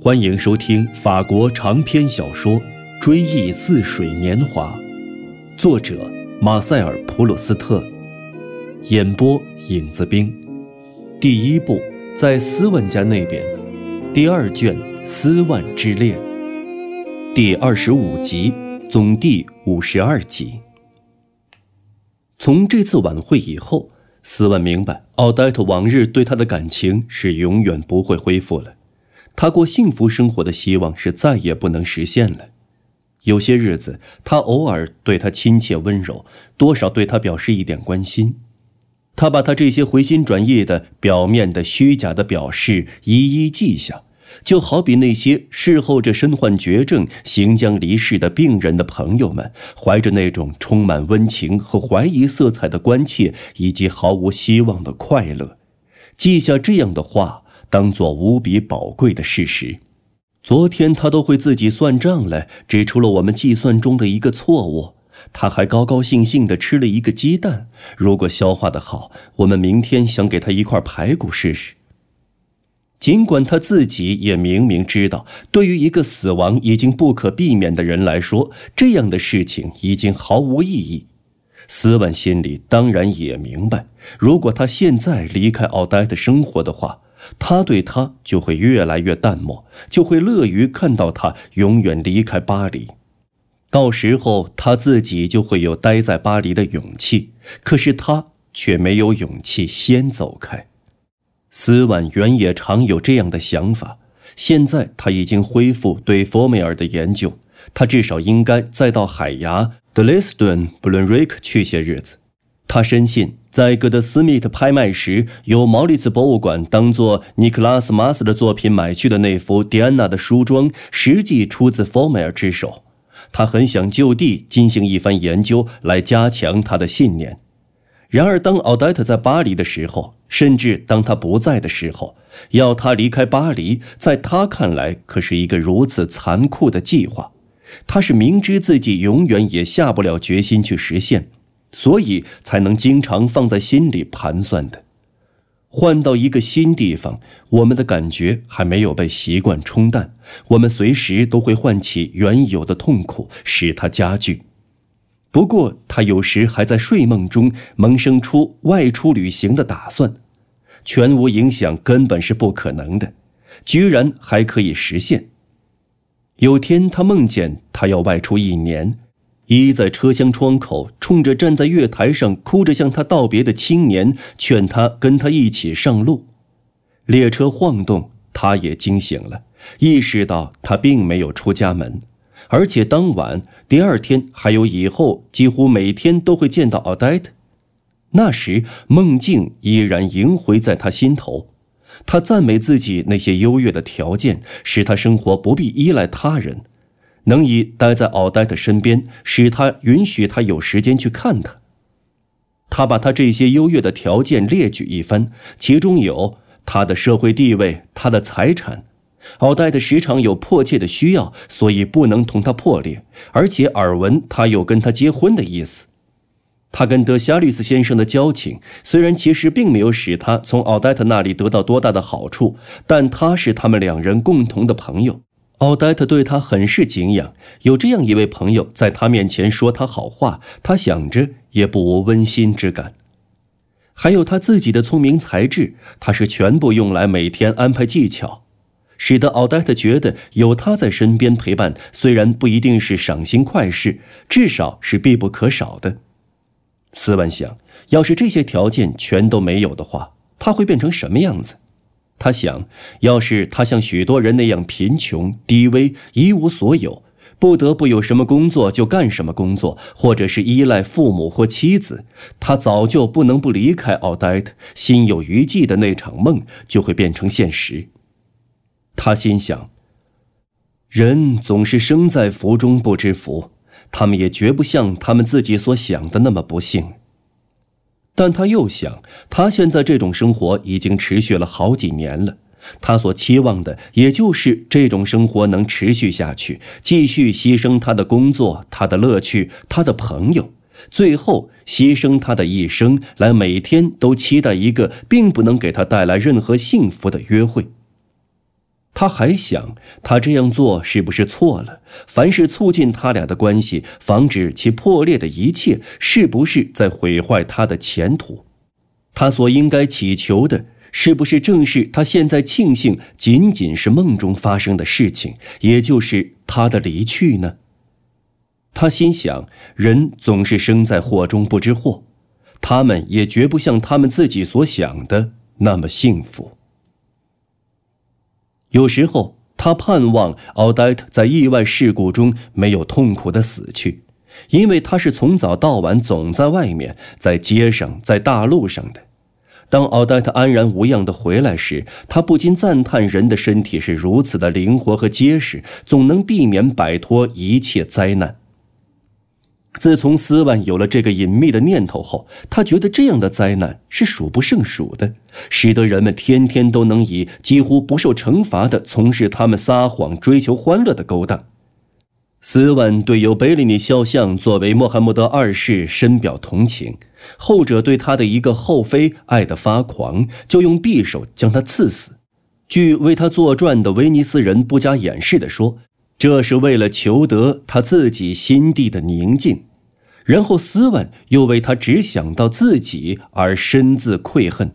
欢迎收听法国长篇小说《追忆似水年华》，作者马塞尔·普鲁斯特，演播影子兵。第一部在斯万家那边，第二卷《斯万之恋》，第二十五集，总第五十二集。从这次晚会以后，斯万明白，奥黛特往日对他的感情是永远不会恢复了。他过幸福生活的希望是再也不能实现了。有些日子，他偶尔对他亲切温柔，多少对他表示一点关心。他把他这些回心转意的、表面的、虚假的表示一一记下，就好比那些事后这身患绝症、行将离世的病人的朋友们，怀着那种充满温情和怀疑色彩的关切，以及毫无希望的快乐，记下这样的话。当做无比宝贵的事实，昨天他都会自己算账来，指出了我们计算中的一个错误。他还高高兴兴地吃了一个鸡蛋。如果消化的好，我们明天想给他一块排骨试试。尽管他自己也明明知道，对于一个死亡已经不可避免的人来说，这样的事情已经毫无意义。斯万心里当然也明白，如果他现在离开奥黛的生活的话。他对他就会越来越淡漠，就会乐于看到他永远离开巴黎。到时候他自己就会有待在巴黎的勇气，可是他却没有勇气先走开。斯万原也常有这样的想法，现在他已经恢复对佛梅尔的研究，他至少应该再到海牙、德雷斯顿、布伦瑞克去些日子。他深信，在戈德斯密特拍卖时，由毛利茨博物馆当做尼克拉斯·马斯的作品买去的那幅迪安娜的梳妆，实际出自佛梅尔之手。他很想就地进行一番研究，来加强他的信念。然而，当奥黛特在巴黎的时候，甚至当他不在的时候，要他离开巴黎，在他看来可是一个如此残酷的计划。他是明知自己永远也下不了决心去实现。所以才能经常放在心里盘算的。换到一个新地方，我们的感觉还没有被习惯冲淡，我们随时都会唤起原有的痛苦，使它加剧。不过，他有时还在睡梦中萌生出外出旅行的打算，全无影响，根本是不可能的，居然还可以实现。有天，他梦见他要外出一年。依在车厢窗口，冲着站在月台上哭着向他道别的青年，劝他跟他一起上路。列车晃动，他也惊醒了，意识到他并没有出家门，而且当晚、第二天还有以后，几乎每天都会见到奥黛特。那时，梦境依然萦回在他心头。他赞美自己那些优越的条件，使他生活不必依赖他人。能以待在奥黛的身边，使他允许他有时间去看他。他把他这些优越的条件列举一番，其中有他的社会地位、他的财产。奥黛的时常有迫切的需要，所以不能同他破裂，而且耳闻他有跟他结婚的意思。他跟德夏律斯先生的交情，虽然其实并没有使他从奥黛特那里得到多大的好处，但他是他们两人共同的朋友。奥黛特对他很是敬仰，有这样一位朋友在他面前说他好话，他想着也不无温馨之感。还有他自己的聪明才智，他是全部用来每天安排技巧，使得奥黛特觉得有他在身边陪伴，虽然不一定是赏心快事，至少是必不可少的。斯万想，要是这些条件全都没有的话，他会变成什么样子？他想，要是他像许多人那样贫穷、低微、一无所有，不得不有什么工作就干什么工作，或者是依赖父母或妻子，他早就不能不离开奥黛特。心有余悸的那场梦就会变成现实。他心想：人总是生在福中不知福，他们也绝不像他们自己所想的那么不幸。但他又想，他现在这种生活已经持续了好几年了，他所期望的也就是这种生活能持续下去，继续牺牲他的工作、他的乐趣、他的朋友，最后牺牲他的一生，来每天都期待一个并不能给他带来任何幸福的约会。他还想，他这样做是不是错了？凡是促进他俩的关系、防止其破裂的一切，是不是在毁坏他的前途？他所应该祈求的，是不是正是他现在庆幸仅仅是梦中发生的事情，也就是他的离去呢？他心想，人总是生在祸中不知祸，他们也绝不像他们自己所想的那么幸福。有时候，他盼望奥黛特在意外事故中没有痛苦的死去，因为他是从早到晚总在外面，在街上，在大路上的。当奥黛特安然无恙的回来时，他不禁赞叹人的身体是如此的灵活和结实，总能避免摆脱一切灾难。自从斯万有了这个隐秘的念头后，他觉得这样的灾难是数不胜数的，使得人们天天都能以几乎不受惩罚的从事他们撒谎、追求欢乐的勾当。斯万对尤贝利尼肖像作为穆罕默德二世深表同情，后者对他的一个后妃爱得发狂，就用匕首将他刺死。据为他作传的威尼斯人不加掩饰地说，这是为了求得他自己心地的宁静。然后斯万又为他只想到自己而深自愧恨，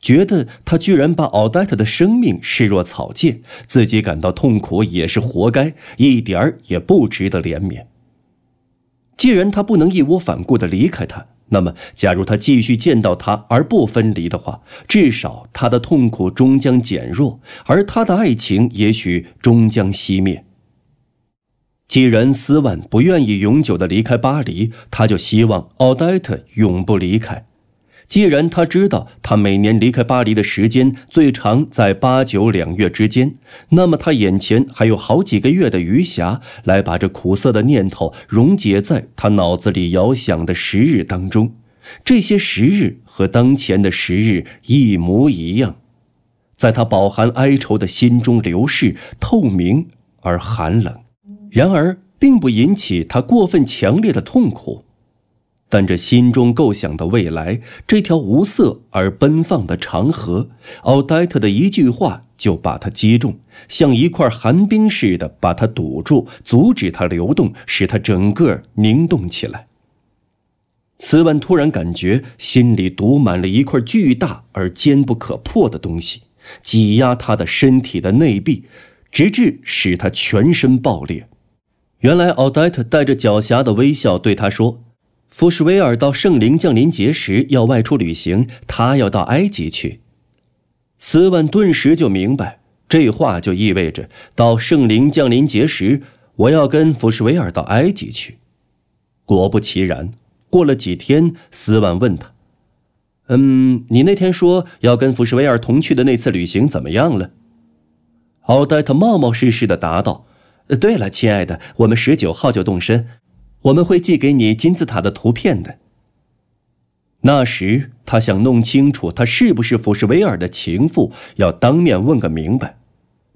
觉得他居然把奥黛特的生命视若草芥，自己感到痛苦也是活该，一点儿也不值得怜悯。既然他不能义无反顾地离开他，那么假如他继续见到他而不分离的话，至少他的痛苦终将减弱，而他的爱情也许终将熄灭。既然斯万不愿意永久的离开巴黎，他就希望奥黛特永不离开。既然他知道他每年离开巴黎的时间最长在八九两月之间，那么他眼前还有好几个月的余暇，来把这苦涩的念头溶解在他脑子里遥想的时日当中。这些时日和当前的时日一模一样，在他饱含哀愁的心中流逝，透明而寒冷。然而，并不引起他过分强烈的痛苦，但这心中构想的未来，这条无色而奔放的长河，奥黛特的一句话就把他击中，像一块寒冰似的把他堵住，阻止他流动，使他整个凝冻起来。斯万突然感觉心里堵满了一块巨大而坚不可破的东西，挤压他的身体的内壁，直至使他全身爆裂。原来，奥黛特带着狡黠的微笑对他说：“福什维尔到圣灵降临节时要外出旅行，他要到埃及去。”斯万顿时就明白，这话就意味着到圣灵降临节时，我要跟福什维尔到埃及去。果不其然，过了几天，斯万问他：“嗯，你那天说要跟福什维尔同去的那次旅行怎么样了？”奥黛特冒冒失失的答道。对了，亲爱的，我们十九号就动身，我们会寄给你金字塔的图片的。那时，他想弄清楚他是不是福什维尔的情妇，要当面问个明白。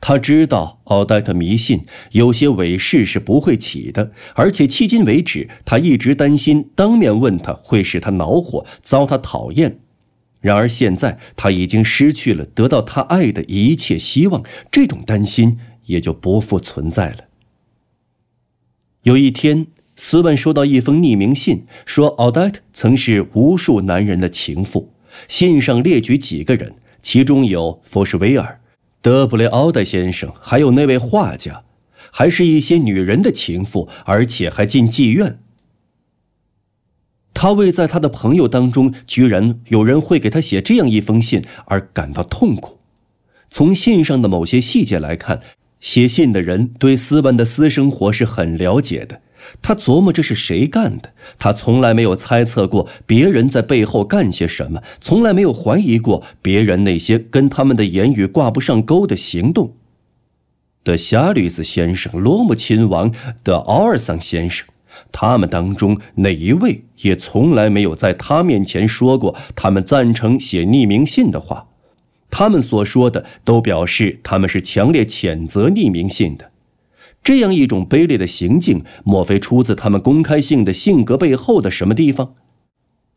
他知道奥黛特迷信，有些伪事是不会起的，而且迄今为止，他一直担心当面问他会使他恼火，遭他讨厌。然而现在，他已经失去了得到他爱的一切希望，这种担心。也就不复存在了。有一天，斯文收到一封匿名信，说奥黛特曾是无数男人的情妇。信上列举几个人，其中有佛什维尔、德布雷奥德先生，还有那位画家，还是一些女人的情妇，而且还进妓院。他为在他的朋友当中居然有人会给他写这样一封信而感到痛苦。从信上的某些细节来看。写信的人对斯文的私生活是很了解的，他琢磨这是谁干的。他从来没有猜测过别人在背后干些什么，从来没有怀疑过别人那些跟他们的言语挂不上钩的行动。的夏吕斯先生、罗姆亲王的奥尔桑先生，他们当中哪一位也从来没有在他面前说过他们赞成写匿名信的话。他们所说的都表示他们是强烈谴责匿名信的，这样一种卑劣的行径，莫非出自他们公开性的性格背后的什么地方？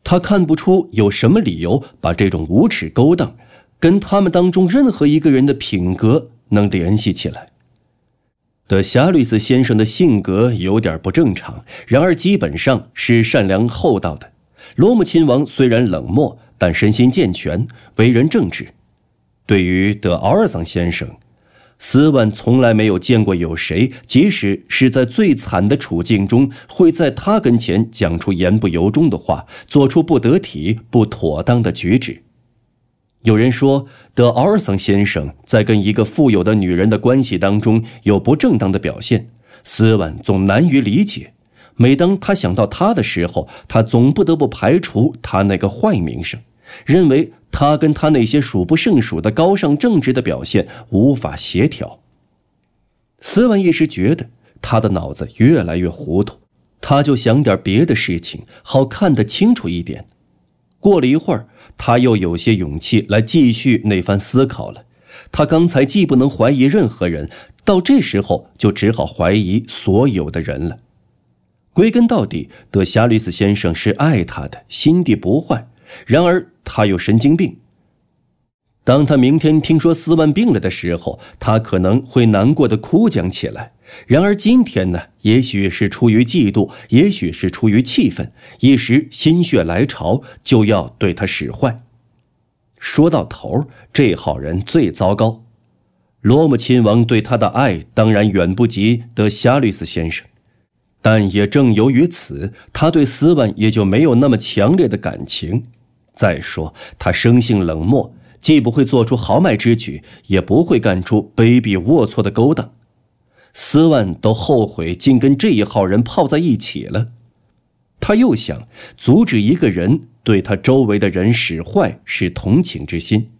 他看不出有什么理由把这种无耻勾当，跟他们当中任何一个人的品格能联系起来。德霞律斯先生的性格有点不正常，然而基本上是善良厚道的。罗姆亲王虽然冷漠，但身心健全，为人正直。对于德奥尔桑先生，斯万从来没有见过有谁，即使是在最惨的处境中，会在他跟前讲出言不由衷的话，做出不得体、不妥当的举止。有人说，德奥尔桑先生在跟一个富有的女人的关系当中有不正当的表现，斯万总难于理解。每当他想到他的时候，他总不得不排除他那个坏名声，认为他跟他那些数不胜数的高尚正直的表现无法协调。斯万一时觉得他的脑子越来越糊涂，他就想点别的事情，好看得清楚一点。过了一会儿。他又有些勇气来继续那番思考了。他刚才既不能怀疑任何人，到这时候就只好怀疑所有的人了。归根到底，德夏吕斯先生是爱他的，心地不坏。然而他有神经病。当他明天听说斯万病了的时候，他可能会难过的哭讲起来。然而今天呢？也许是出于嫉妒，也许是出于气愤，一时心血来潮就要对他使坏。说到头，这号人最糟糕。罗姆亲王对他的爱当然远不及德夏律斯先生，但也正由于此，他对斯万也就没有那么强烈的感情。再说，他生性冷漠，既不会做出豪迈之举，也不会干出卑鄙龌龊的勾当。斯万都后悔竟跟这一号人泡在一起了。他又想阻止一个人对他周围的人使坏，是同情之心，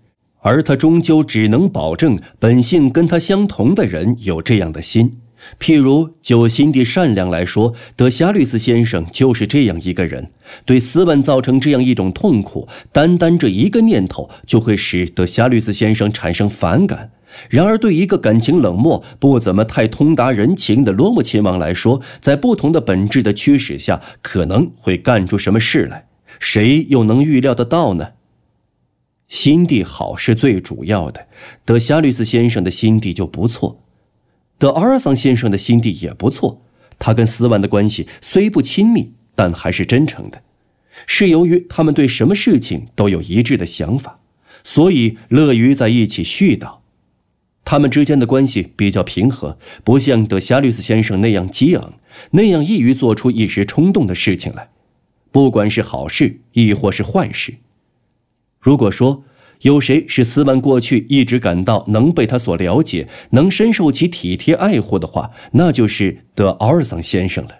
而他终究只能保证本性跟他相同的人有这样的心。譬如就心地善良来说，德夏律斯先生就是这样一个人。对斯万造成这样一种痛苦，单单这一个念头就会使德夏律斯先生产生反感。然而，对一个感情冷漠、不怎么太通达人情的罗姆亲王来说，在不同的本质的驱使下，可能会干出什么事来，谁又能预料得到呢？心地好是最主要的，德夏律斯先生的心地就不错，德阿尔桑先生的心地也不错。他跟斯万的关系虽不亲密，但还是真诚的，是由于他们对什么事情都有一致的想法，所以乐于在一起絮叨。他们之间的关系比较平和，不像德夏律斯先生那样激昂，那样易于做出一时冲动的事情来，不管是好事亦或是坏事。如果说有谁是斯万过去一直感到能被他所了解，能深受其体贴爱护的话，那就是德奥尔桑先生了。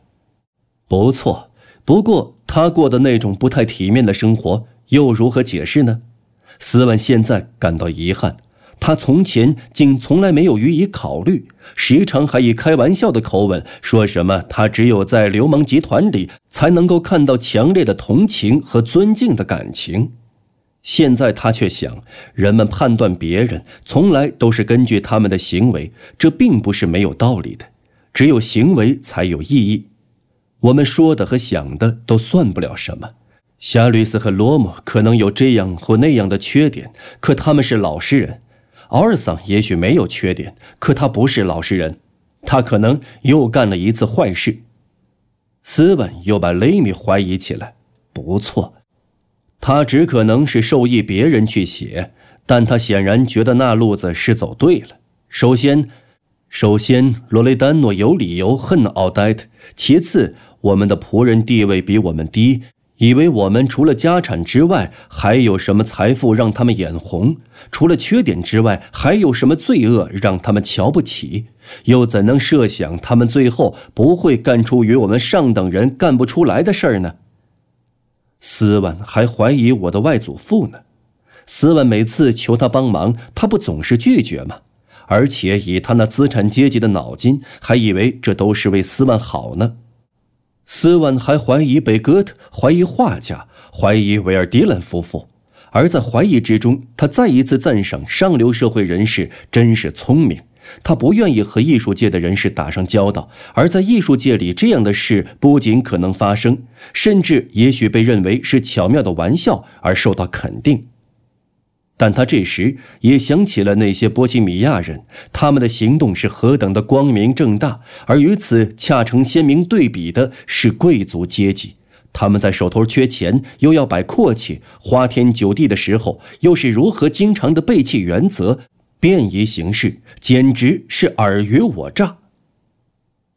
不错，不过他过的那种不太体面的生活，又如何解释呢？斯万现在感到遗憾。他从前竟从来没有予以考虑，时常还以开玩笑的口吻说什么：“他只有在流氓集团里才能够看到强烈的同情和尊敬的感情。”现在他却想，人们判断别人从来都是根据他们的行为，这并不是没有道理的。只有行为才有意义。我们说的和想的都算不了什么。夏吕斯和罗姆可能有这样或那样的缺点，可他们是老实人。奥尔桑也许没有缺点，可他不是老实人，他可能又干了一次坏事。斯文又把雷米怀疑起来。不错，他只可能是授意别人去写，但他显然觉得那路子是走对了。首先，首先，罗雷丹诺有理由恨奥黛特；其次，我们的仆人地位比我们低。以为我们除了家产之外，还有什么财富让他们眼红？除了缺点之外，还有什么罪恶让他们瞧不起？又怎能设想他们最后不会干出与我们上等人干不出来的事儿呢？斯万还怀疑我的外祖父呢。斯万每次求他帮忙，他不总是拒绝吗？而且以他那资产阶级的脑筋，还以为这都是为斯万好呢。斯万还怀疑贝戈特，怀疑画家，怀疑维尔迪兰夫妇，而在怀疑之中，他再一次赞赏上流社会人士真是聪明。他不愿意和艺术界的人士打上交道，而在艺术界里，这样的事不仅可能发生，甚至也许被认为是巧妙的玩笑而受到肯定。但他这时也想起了那些波西米亚人，他们的行动是何等的光明正大，而与此恰成鲜明对比的是贵族阶级，他们在手头缺钱又要摆阔气、花天酒地的时候，又是如何经常的背弃原则、便宜行事，简直是尔虞我诈。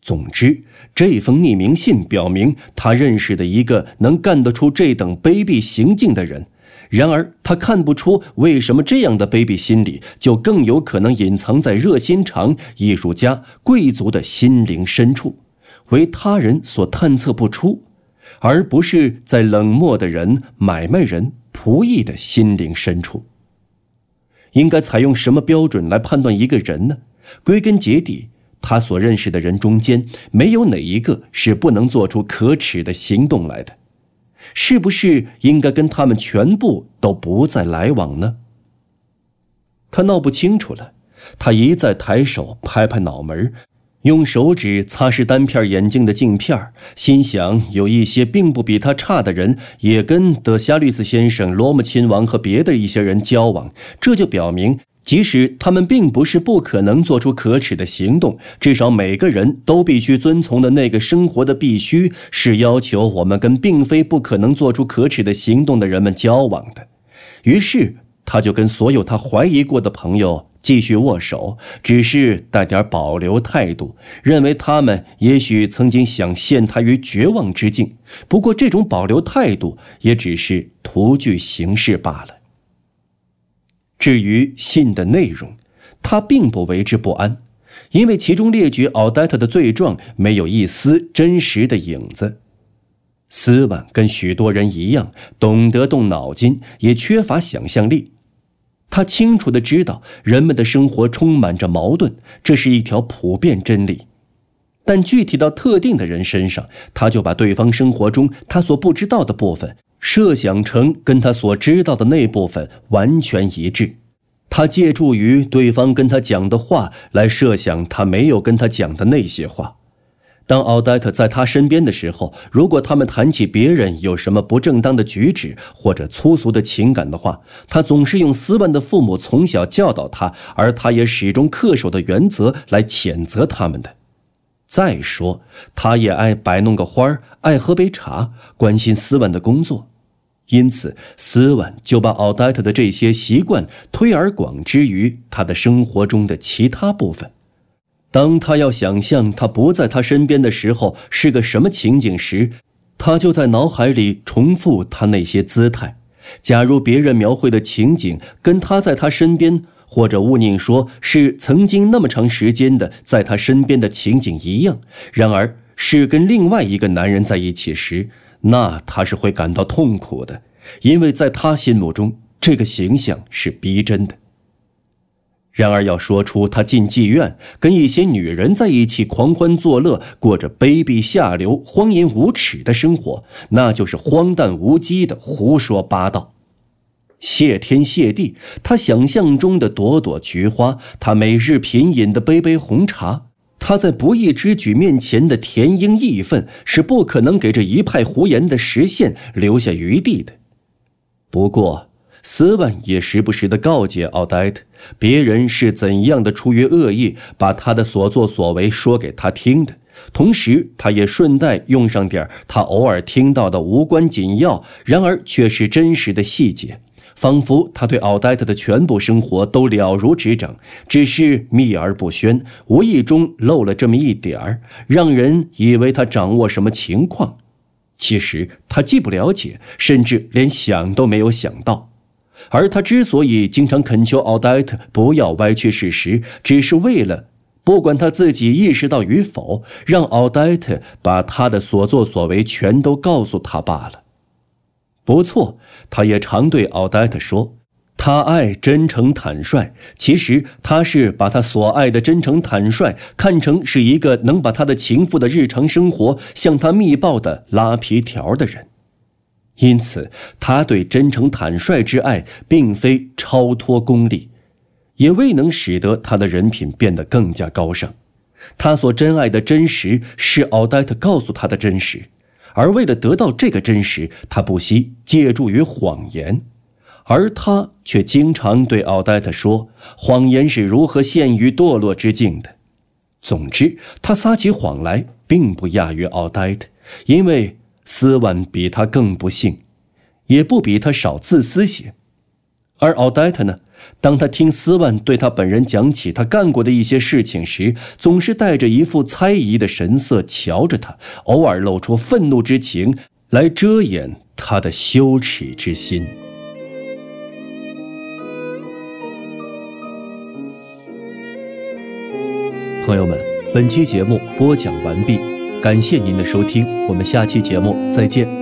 总之，这封匿名信表明他认识的一个能干得出这等卑鄙行径的人。然而，他看不出为什么这样的卑鄙心理就更有可能隐藏在热心肠、艺术家、贵族的心灵深处，为他人所探测不出，而不是在冷漠的人、买卖人、仆役的心灵深处。应该采用什么标准来判断一个人呢？归根结底，他所认识的人中间，没有哪一个是不能做出可耻的行动来的。是不是应该跟他们全部都不再来往呢？他闹不清楚了。他一再抬手拍拍脑门，用手指擦拭单片眼镜的镜片，心想：有一些并不比他差的人，也跟德夏律斯先生、罗姆亲王和别的一些人交往，这就表明。即使他们并不是不可能做出可耻的行动，至少每个人都必须遵从的那个生活的必须，是要求我们跟并非不可能做出可耻的行动的人们交往的。于是，他就跟所有他怀疑过的朋友继续握手，只是带点保留态度，认为他们也许曾经想陷他于绝望之境。不过，这种保留态度也只是图具形式罢了。至于信的内容，他并不为之不安，因为其中列举奥黛特的罪状没有一丝真实的影子。斯万跟许多人一样，懂得动脑筋，也缺乏想象力。他清楚的知道人们的生活充满着矛盾，这是一条普遍真理。但具体到特定的人身上，他就把对方生活中他所不知道的部分。设想成跟他所知道的那部分完全一致，他借助于对方跟他讲的话来设想他没有跟他讲的那些话。当奥黛特在他身边的时候，如果他们谈起别人有什么不正当的举止或者粗俗的情感的话，他总是用斯万的父母从小教导他，而他也始终恪守的原则来谴责他们的。再说，他也爱摆弄个花儿，爱喝杯茶，关心斯万的工作，因此斯万就把奥黛特的这些习惯推而广之于他的生活中的其他部分。当他要想象他不在他身边的时候是个什么情景时，他就在脑海里重复他那些姿态。假如别人描绘的情景跟他在他身边。或者勿宁说是曾经那么长时间的在他身边的情景一样，然而是跟另外一个男人在一起时，那他是会感到痛苦的，因为在他心目中这个形象是逼真的。然而要说出他进妓院跟一些女人在一起狂欢作乐，过着卑鄙下流、荒淫无耻的生活，那就是荒诞无稽的胡说八道。谢天谢地，他想象中的朵朵菊花，他每日品饮的杯杯红茶，他在不义之举面前的甜英义愤，是不可能给这一派胡言的实现留下余地的。不过，斯万也时不时地告诫奥黛特，别人是怎样的出于恶意把他的所作所为说给他听的，同时他也顺带用上点他偶尔听到的无关紧要，然而却是真实的细节。仿佛他对奥黛特的全部生活都了如指掌，只是秘而不宣，无意中漏了这么一点儿，让人以为他掌握什么情况。其实他既不了解，甚至连想都没有想到。而他之所以经常恳求奥黛特不要歪曲事实，只是为了，不管他自己意识到与否，让奥黛特把他的所作所为全都告诉他罢了。不错，他也常对奥黛特说：“他爱真诚坦率。”其实他是把他所爱的真诚坦率看成是一个能把他的情妇的日常生活向他密报的拉皮条的人。因此，他对真诚坦率之爱并非超脱功利，也未能使得他的人品变得更加高尚。他所珍爱的真实是奥黛特告诉他的真实。而为了得到这个真实，他不惜借助于谎言，而他却经常对奥黛特说谎言是如何陷于堕落之境的。总之，他撒起谎来并不亚于奥黛特，因为斯万比他更不幸，也不比他少自私些。而奥黛特呢？当他听斯万对他本人讲起他干过的一些事情时，总是带着一副猜疑的神色瞧着他，偶尔露出愤怒之情来遮掩他的羞耻之心。朋友们，本期节目播讲完毕，感谢您的收听，我们下期节目再见。